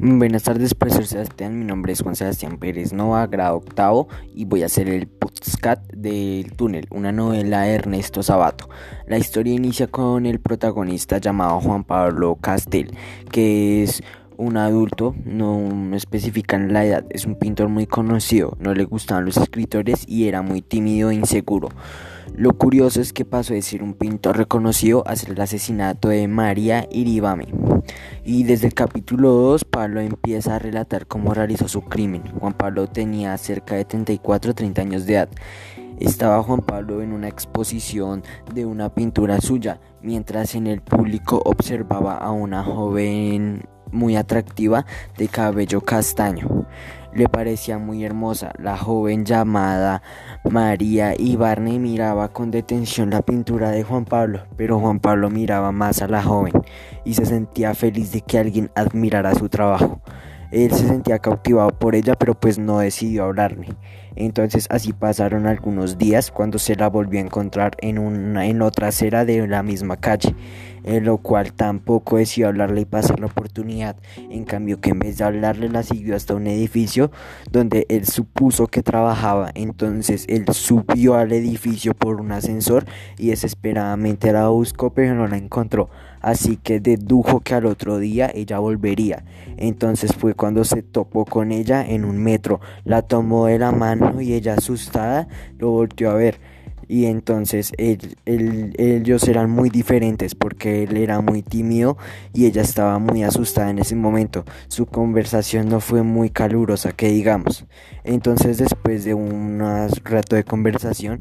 Buenas tardes, profesor Sebastián. Mi nombre es Juan Sebastián Pérez Nova, grado octavo, y voy a hacer el podcast del túnel, una novela de Ernesto Sabato. La historia inicia con el protagonista llamado Juan Pablo Castel, que es un adulto, no especifican la edad, es un pintor muy conocido, no le gustaban los escritores y era muy tímido e inseguro. Lo curioso es que pasó de ser un pintor reconocido a ser el asesinato de María Iribame. Y desde el capítulo 2, Pablo empieza a relatar cómo realizó su crimen. Juan Pablo tenía cerca de 34 30 años de edad. Estaba Juan Pablo en una exposición de una pintura suya, mientras en el público observaba a una joven muy atractiva de cabello castaño. Le parecía muy hermosa. La joven llamada María Ibarne miraba con detención la pintura de Juan Pablo, pero Juan Pablo miraba más a la joven y se sentía feliz de que alguien admirara su trabajo. Él se sentía cautivado por ella, pero pues no decidió hablarle. Entonces así pasaron algunos días cuando se la volvió a encontrar en, una, en otra acera de la misma calle, en lo cual tampoco decidió hablarle y pasar la oportunidad. En cambio que en vez de hablarle la siguió hasta un edificio donde él supuso que trabajaba. Entonces él subió al edificio por un ascensor y desesperadamente la buscó pero no la encontró así que dedujo que al otro día ella volvería. Entonces fue cuando se topó con ella en un metro, la tomó de la mano y ella asustada lo volteó a ver. Y entonces ellos eran muy diferentes porque él era muy tímido y ella estaba muy asustada en ese momento. Su conversación no fue muy calurosa, que digamos. Entonces después de un rato de conversación,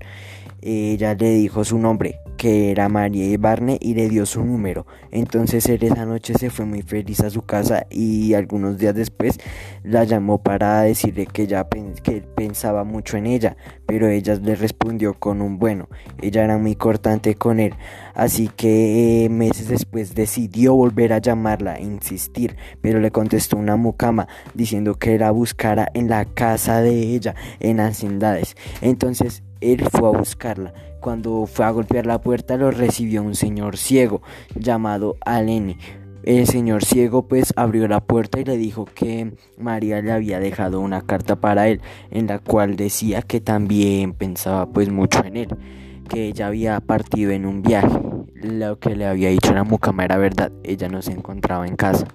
ella le dijo su nombre, que era María Barney, y le dio su número. Entonces él esa noche se fue muy feliz a su casa y algunos días después la llamó para decirle que ya que pensaba mucho en ella, pero ella le respondió con un bueno. Ella era muy cortante con él, así que eh, meses después decidió volver a llamarla e insistir, pero le contestó una mucama diciendo que la buscara en la casa de ella en Hacendades. Entonces él fue a buscarla. Cuando fue a golpear la puerta lo recibió un señor ciego llamado Aleni. El señor ciego pues abrió la puerta y le dijo que María le había dejado una carta para él en la cual decía que también pensaba pues mucho en él, que ella había partido en un viaje. Lo que le había dicho la mucama era verdad, ella no se encontraba en casa.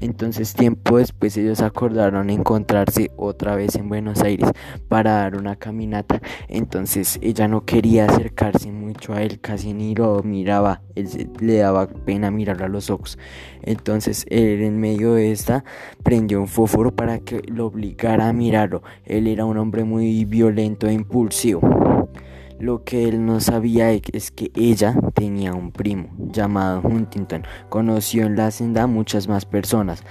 Entonces tiempo después ellos acordaron encontrarse otra vez en Buenos Aires para dar una caminata. Entonces ella no quería acercarse mucho a él, casi ni lo miraba, él le daba pena mirarlo a los ojos. Entonces él en medio de esta prendió un fósforo para que lo obligara a mirarlo. Él era un hombre muy violento e impulsivo. Lo que él no sabía es que ella tenía un primo llamado Huntington. Conoció en la senda muchas más personas,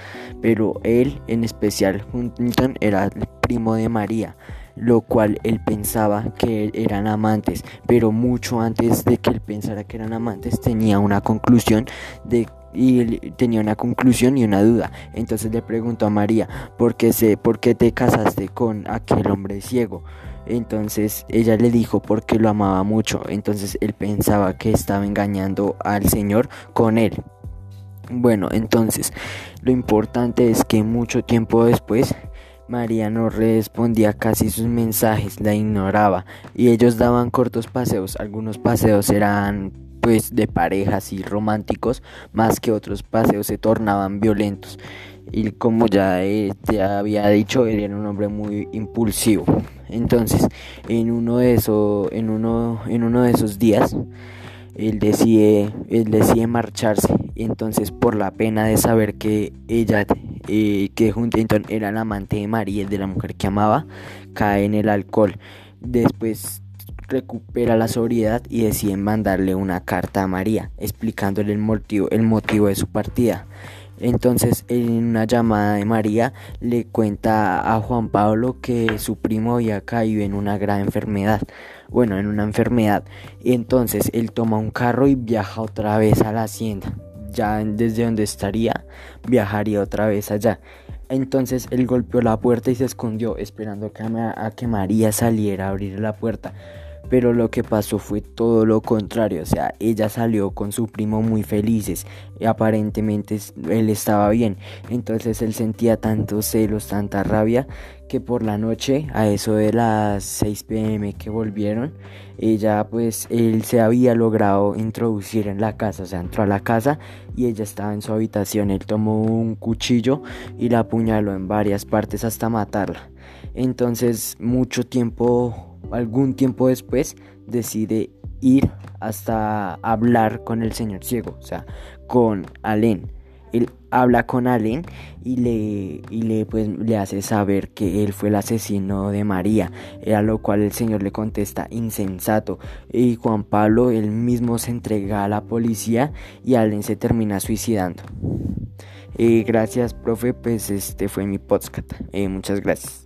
pero él en especial Huntington era el primo de María lo cual él pensaba que eran amantes, pero mucho antes de que él pensara que eran amantes tenía una conclusión de y tenía una conclusión y una duda. Entonces le preguntó a María, ¿por qué, sé, ¿por qué te casaste con aquel hombre ciego? Entonces ella le dijo porque lo amaba mucho. Entonces él pensaba que estaba engañando al Señor con él. Bueno, entonces lo importante es que mucho tiempo después María no respondía casi sus mensajes, la ignoraba y ellos daban cortos paseos. Algunos paseos eran pues de parejas y románticos, más que otros paseos se tornaban violentos. Y como ya te había dicho, él era un hombre muy impulsivo. Entonces, en uno de esos, en uno, en uno de esos días, él decide, él decide marcharse. Entonces, por la pena de saber que ella, eh, que Huntington era el amante de María, de la mujer que amaba, cae en el alcohol. Después recupera la sobriedad y decide mandarle una carta a María, explicándole el motivo, el motivo de su partida. Entonces, en una llamada de María, le cuenta a Juan Pablo que su primo había caído en una gran enfermedad. Bueno, en una enfermedad. Entonces él toma un carro y viaja otra vez a la hacienda. Ya desde donde estaría, viajaría otra vez allá. Entonces él golpeó la puerta y se escondió, esperando a que María saliera a abrir la puerta pero lo que pasó fue todo lo contrario, o sea, ella salió con su primo muy felices, y aparentemente él estaba bien, entonces él sentía tantos celos, tanta rabia, que por la noche, a eso de las 6 pm que volvieron, ella pues él se había logrado introducir en la casa, o sea, entró a la casa y ella estaba en su habitación, él tomó un cuchillo y la apuñaló en varias partes hasta matarla. Entonces, mucho tiempo, algún tiempo después, decide ir hasta hablar con el señor ciego, o sea, con Alén él habla con Allen y le, y le, pues, le hace saber que él fue el asesino de María, a lo cual el Señor le contesta insensato y Juan Pablo él mismo se entrega a la policía y Allen se termina suicidando. Eh, gracias, profe, pues este fue mi podcast. Eh, muchas gracias.